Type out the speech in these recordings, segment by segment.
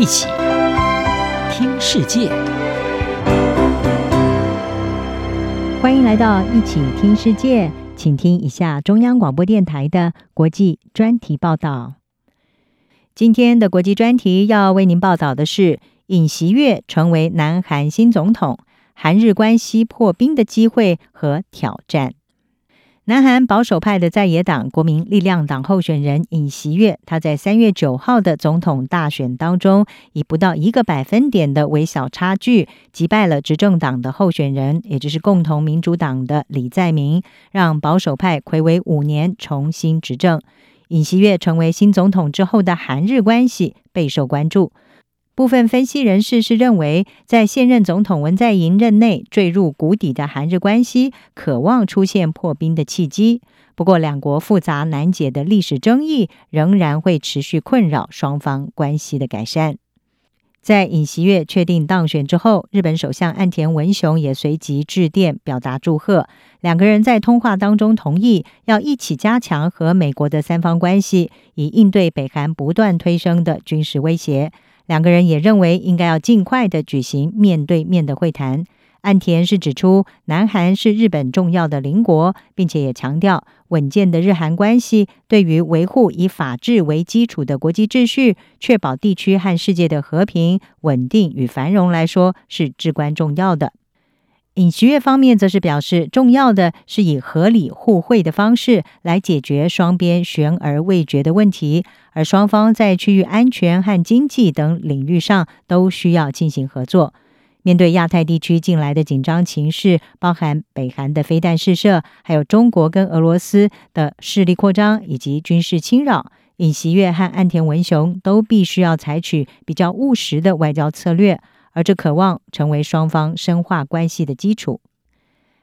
一起听世界，欢迎来到一起听世界，请听一下中央广播电台的国际专题报道。今天的国际专题要为您报道的是：尹锡悦成为南韩新总统，韩日关系破冰的机会和挑战。南韩保守派的在野党国民力量党候选人尹锡悦，他在三月九号的总统大选当中，以不到一个百分点的微小差距击败了执政党的候选人，也就是共同民主党的李在明，让保守派魁违五年重新执政。尹锡悦成为新总统之后的韩日关系备受关注。部分分析人士是认为，在现任总统文在寅任内坠入谷底的韩日关系，渴望出现破冰的契机。不过，两国复杂难解的历史争议仍然会持续困扰双方关系的改善。在尹锡悦确定当选之后，日本首相岸田文雄也随即致电表达祝贺。两个人在通话当中同意要一起加强和美国的三方关系，以应对北韩不断推升的军事威胁。两个人也认为应该要尽快的举行面对面的会谈。岸田是指出，南韩是日本重要的邻国，并且也强调，稳健的日韩关系对于维护以法治为基础的国际秩序，确保地区和世界的和平、稳定与繁荣来说是至关重要的。尹锡悦方面则是表示，重要的是以合理互惠的方式来解决双边悬而未决的问题，而双方在区域安全和经济等领域上都需要进行合作。面对亚太地区近来的紧张情势，包含北韩的飞弹试射，还有中国跟俄罗斯的势力扩张以及军事侵扰，尹锡悦和岸田文雄都必须要采取比较务实的外交策略。而这渴望成为双方深化关系的基础。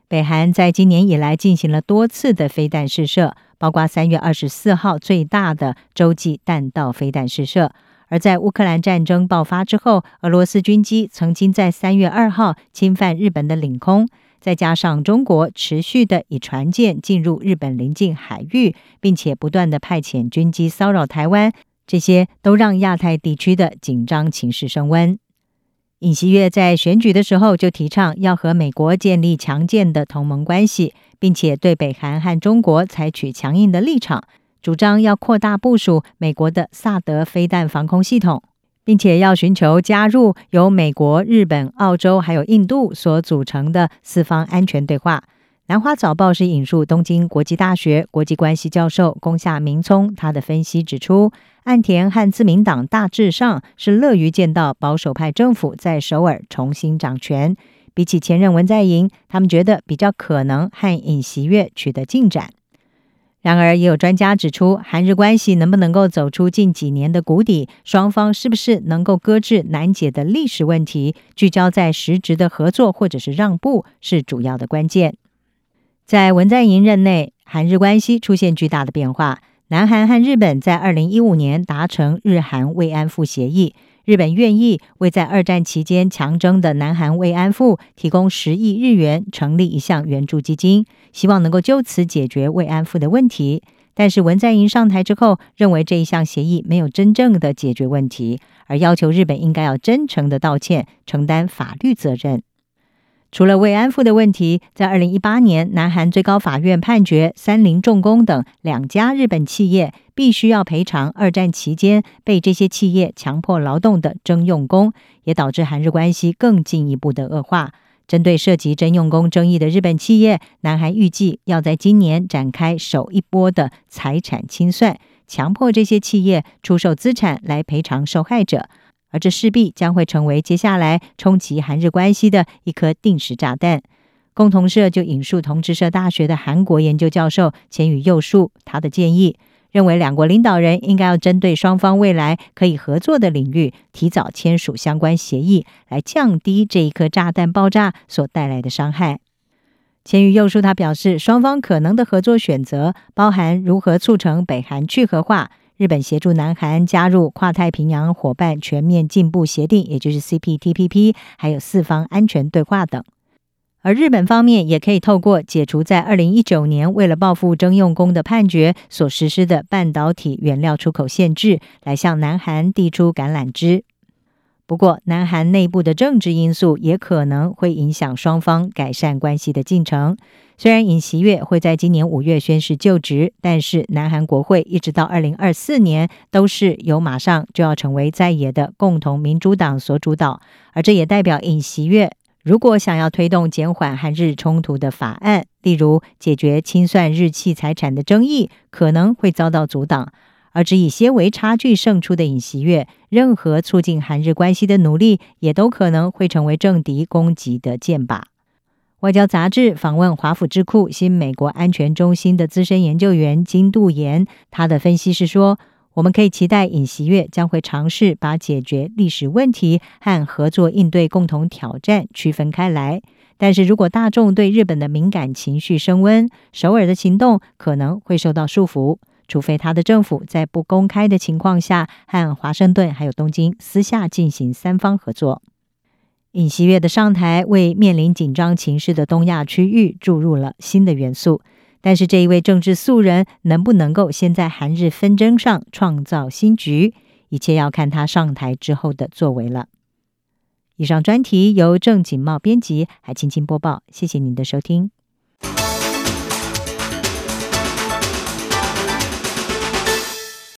北韩在今年以来进行了多次的飞弹试射，包括三月二十四号最大的洲际弹道飞弹试射。而在乌克兰战争爆发之后，俄罗斯军机曾经在三月二号侵犯日本的领空，再加上中国持续的以船舰进入日本邻近海域，并且不断的派遣军机骚扰台湾，这些都让亚太地区的紧张情势升温。尹锡悦在选举的时候就提倡要和美国建立强健的同盟关系，并且对北韩和中国采取强硬的立场，主张要扩大部署美国的萨德飞弹防空系统，并且要寻求加入由美国、日本、澳洲还有印度所组成的四方安全对话。南华早报是引述东京国际大学国际关系教授宫下明聪，他的分析指出，岸田和自民党大致上是乐于见到保守派政府在首尔重新掌权，比起前任文在寅，他们觉得比较可能和尹锡悦取得进展。然而，也有专家指出，韩日关系能不能够走出近几年的谷底，双方是不是能够搁置难解的历史问题，聚焦在实质的合作或者是让步，是主要的关键。在文在寅任内，韩日关系出现巨大的变化。南韩和日本在二零一五年达成日韩慰安妇协议，日本愿意为在二战期间强征的南韩慰安妇提供十亿日元，成立一项援助基金，希望能够就此解决慰安妇的问题。但是文在寅上台之后，认为这一项协议没有真正的解决问题，而要求日本应该要真诚的道歉，承担法律责任。除了慰安妇的问题，在二零一八年，南韩最高法院判决三菱重工等两家日本企业必须要赔偿二战期间被这些企业强迫劳动的征用工，也导致韩日关系更进一步的恶化。针对涉及征用工争议的日本企业，南韩预计要在今年展开首一波的财产清算，强迫这些企业出售资产来赔偿受害者。而这势必将会成为接下来冲击韩日关系的一颗定时炸弹。共同社就引述同志社大学的韩国研究教授浅羽佑树，他的建议认为，两国领导人应该要针对双方未来可以合作的领域，提早签署相关协议，来降低这一颗炸弹爆炸所带来的伤害。浅羽佑树他表示，双方可能的合作选择包含如何促成北韩去核化。日本协助南韩加入跨太平洋伙伴全面进步协定，也就是 CPTPP，还有四方安全对话等。而日本方面也可以透过解除在二零一九年为了报复征用工的判决所实施的半导体原料出口限制，来向南韩递出橄榄枝。不过，南韩内部的政治因素也可能会影响双方改善关系的进程。虽然尹锡悦会在今年五月宣誓就职，但是南韩国会一直到二零二四年都是由马上就要成为在野的共同民主党所主导，而这也代表尹锡悦如果想要推动减缓韩日冲突的法案，例如解决清算日企财产的争议，可能会遭到阻挡。而只以些微差距胜出的尹锡悦，任何促进韩日关系的努力，也都可能会成为政敌攻击的箭靶。外交杂志访问华府智库新美国安全中心的资深研究员金度妍，他的分析是说，我们可以期待尹锡悦将会尝试把解决历史问题和合作应对共同挑战区分开来。但是如果大众对日本的敏感情绪升温，首尔的行动可能会受到束缚。除非他的政府在不公开的情况下和华盛顿还有东京私下进行三方合作。尹锡悦的上台为面临紧张情势的东亚区域注入了新的元素，但是这一位政治素人能不能够先在韩日纷争上创造新局，一切要看他上台之后的作为了。以上专题由郑锦茂编辑，还青青播报，谢谢您的收听。